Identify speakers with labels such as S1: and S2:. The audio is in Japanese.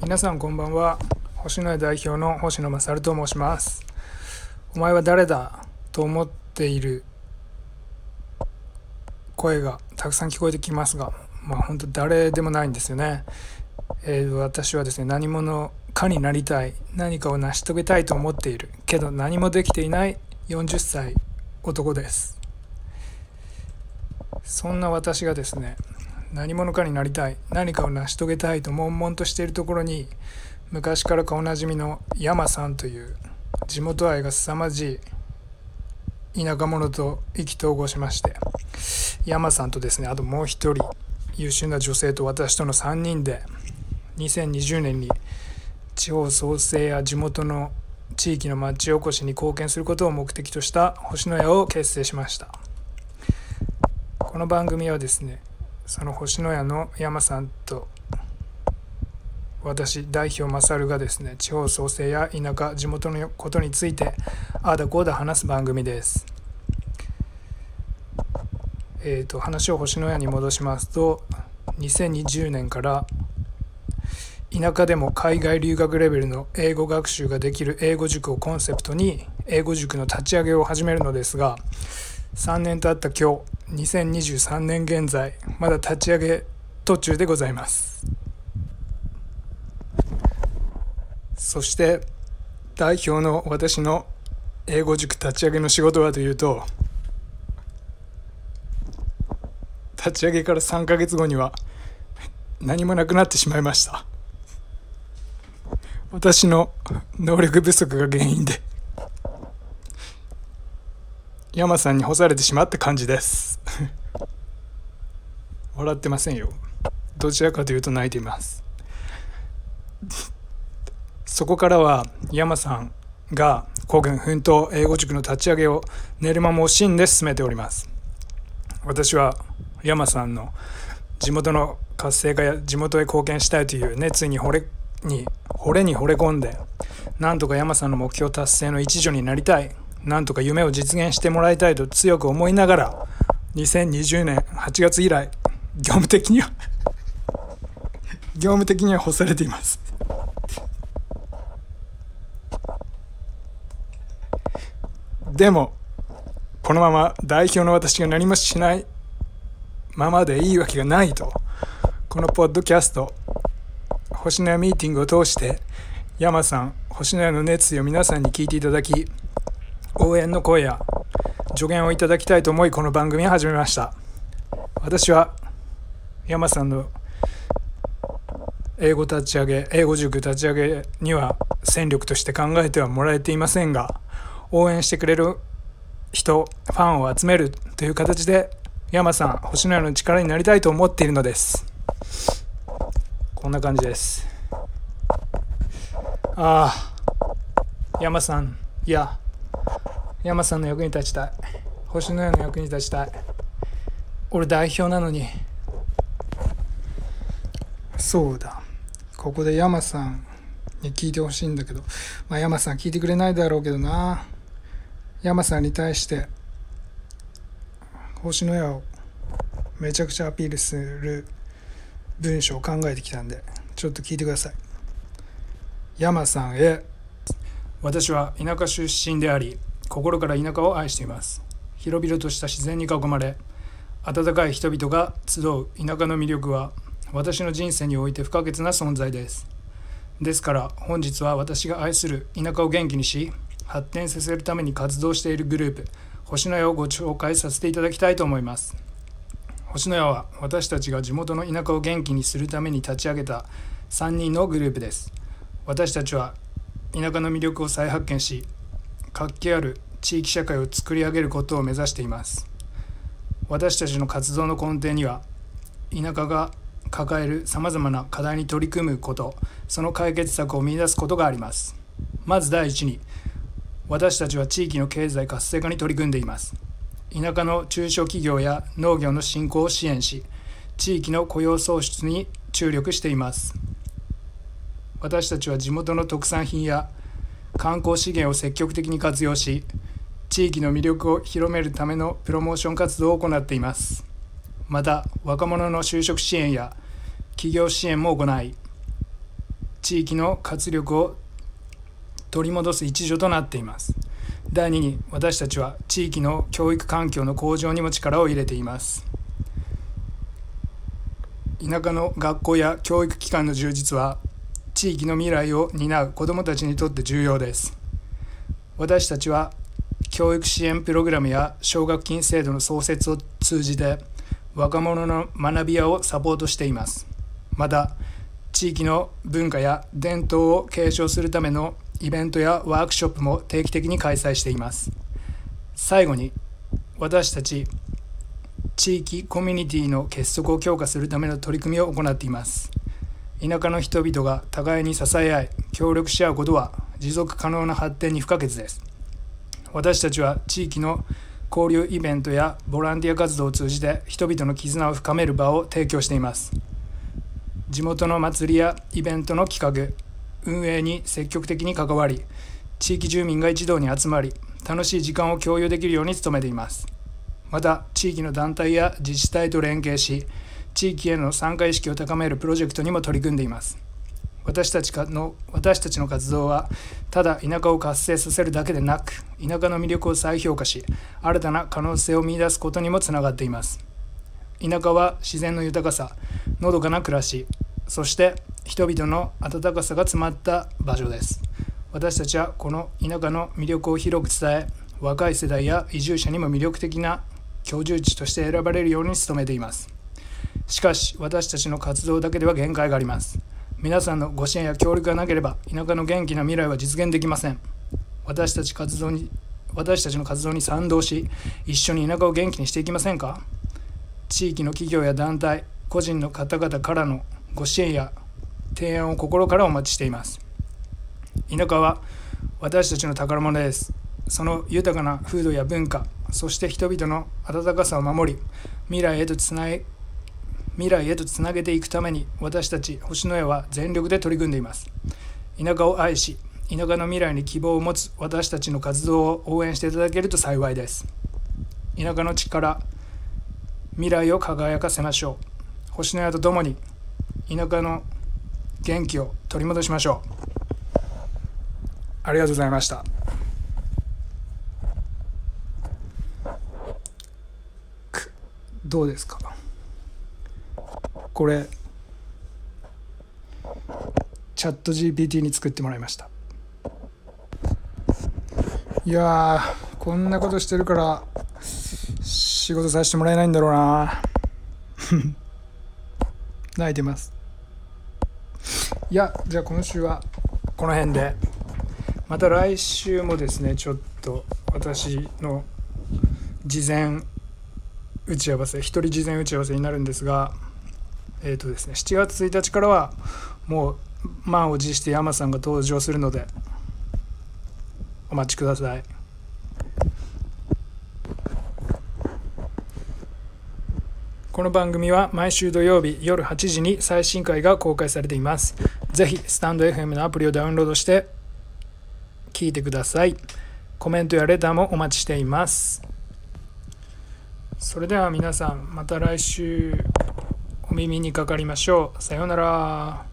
S1: 皆さんこんばんは。星野代表の星野勝と申します。お前は誰だと思っている声がたくさん聞こえてきますがまあ本当誰でもないんですよね、えー、私はですね何者かになりたい何かを成し遂げたいと思っているけど何もできていない40歳男です。そんな私がですね何者かになりたい何かを成し遂げたいと悶々としているところに昔から顔なじみの山さんという地元愛が凄まじい田舎者と意気投合しまして山さんとですねあともう一人優秀な女性と私との3人で2020年に地方創生や地元の地域の町おこしに貢献することを目的とした星の屋を結成しました。この番組はですねその星の屋の山さんと私代表勝がですね地方創生や田舎地元のことについてああだこうだ話す番組です。えーと、話を星の屋に戻しますと2020年から田舎でも海外留学レベルの英語学習ができる英語塾をコンセプトに英語塾の立ち上げを始めるのですが3年経った今日2023年現在まだ立ち上げ途中でございます。そして代表の私の英語塾立ち上げの仕事はというと立ち上げから3ヶ月後には何もなくなってしまいました。私の能力不足が原因で山さんに干されてしまった感じです。笑ってませんよ。どちらかというと泣いています。そこからは山さんが孤軍奮闘英語塾の立ち上げを寝る間も惜しんで進めております。私は山さんの地元の活性化や地元へ貢献したいという熱意に惚れに惚れに惚れ込んでなんとか山さんの目標達成の一助になりたい。なんとか夢を実現してもらいたいと強く思いながら2020年8月以来業務的には業務的には干されています。でもこのまま代表の私が何もしないままでいいわけがないとこのポッドキャスト星のやミーティングを通して山さん星のやの熱意を皆さんに聞いていただき応援の声や助言をいただきたいと思いこの番組を始めました。私は山さんの英語立ち上げ英語塾立ち上げには戦力として考えてはもらえていませんが応援してくれる人ファンを集めるという形で山さん星のやの力になりたいと思っているのです。こんな感じです。ああ山さんいや山さんの役に立ちたい。星のやの役に立ちたい。俺代表なのに。そうだ。ここで山さんに聞いてほしいんだけど。まあ山さん聞いてくれないだろうけどな。山さんに対して星の矢をめちゃくちゃアピールする文章を考えてきたんでちょっと聞いてください。山さんへ。私は田舎出身であり心から田舎を愛しています。広々とした自然に囲まれ温かい人々が集う田舎の魅力は私の人生において不可欠な存在です。ですから本日は私が愛する田舎を元気にし発展させるために活動しているグループ星の矢をご紹介させていただきたいと思います。星の矢は私たちが地元の田舎を元気にするために立ち上げた3人のグループです。私たちは田舎の魅力を再発見し活気ある地域社会を作り上げることを目指しています。私たちの活動の根底には田舎が抱えるさまざまな課題に取り組むことその解決策を見いだすことがあります。まず第一に私たちは地域の経済活性化に取り組んでいます。田舎の中小企業や農業の振興を支援し地域の雇用創出に注力しています。私たちは地元の特産品や観光資源を積極的に活用し地域の魅力を広めるためのプロモーション活動を行っています。また若者の就職支援や企業支援も行い地域の活力を取り戻す一助となっています。第2に私たちは地域の教育環境の向上にも力を入れています。田舎の学校や教育機関の充実は地域の未来を担う子どもたちにとって重要です。私たちは教育支援プログラムや奨学金制度の創設を通じて若者の学び屋をサポートしています。また地域の文化や伝統を継承するためのイベントやワークショップも定期的に開催しています。最後に私たち地域コミュニティの結束を強化するための取り組みを行っています。田舎の人々が互いに支え合い協力し合うことは持続可能な発展に不可欠です。私たちは地域の交流イベントやボランティア活動を通じて人々の絆を深める場を提供しています。地元の祭りやイベントの企画運営に積極的に関わり地域住民が一堂に集まり楽しい時間を共有できるように努めています。また地域の団体や自治体と連携し地域への参加意識を高めるプロジェクトにも取り組んでいます。私たちの私たちの活動はただ田舎を活性させるだけでなく田舎の魅力を再評価し新たな可能性を見いだすことにもつながっています。田舎は自然の豊かさのどかな暮らしそして人々の温かさが詰まった場所です。私たちはこの田舎の魅力を広く伝え若い世代や移住者にも魅力的な居住地として選ばれるように努めています。しかし私たちの活動だけでは限界があります。皆さんのご支援や協力がなければ田舎の元気な未来は実現できません。私たち活動に私たちの活動に賛同し一緒に田舎を元気にしていきませんか？地域の企業や団体個人の方々からのご支援や提案を心からお待ちしています。田舎は私たちの宝物です。その豊かな風土や文化そして人々の温かさを守り未来へとつない未来へとつなげていくために私たち星のやは全力で取り組んでいます。田舎を愛し田舎の未来に希望を持つ私たちの活動を応援していただけると幸いです。田舎の力未来を輝かせましょう。星のやとともに田舎の元気を取り戻しましょう。ありがとうございました。どうですか？これチャット GPT に作ってもらいました。いやこんなことしてるから仕事させてもらえないんだろうな。泣いてます。いやじゃあ今週はこの辺で。また来週もですねちょっと私の事前打ち合わせ一人事前打ち合わせになるんですがえ、ー、とですね7月1日からはもう満を持して山さんが登場するのでお待ちください。この番組は毎週土曜日夜8時に最新回が公開されています。ぜひスタンド FM のアプリをダウンロードして聞いてください。コメントやレターもお待ちしています。それでは皆さんまた来週。耳にかかりましょう。さようなら。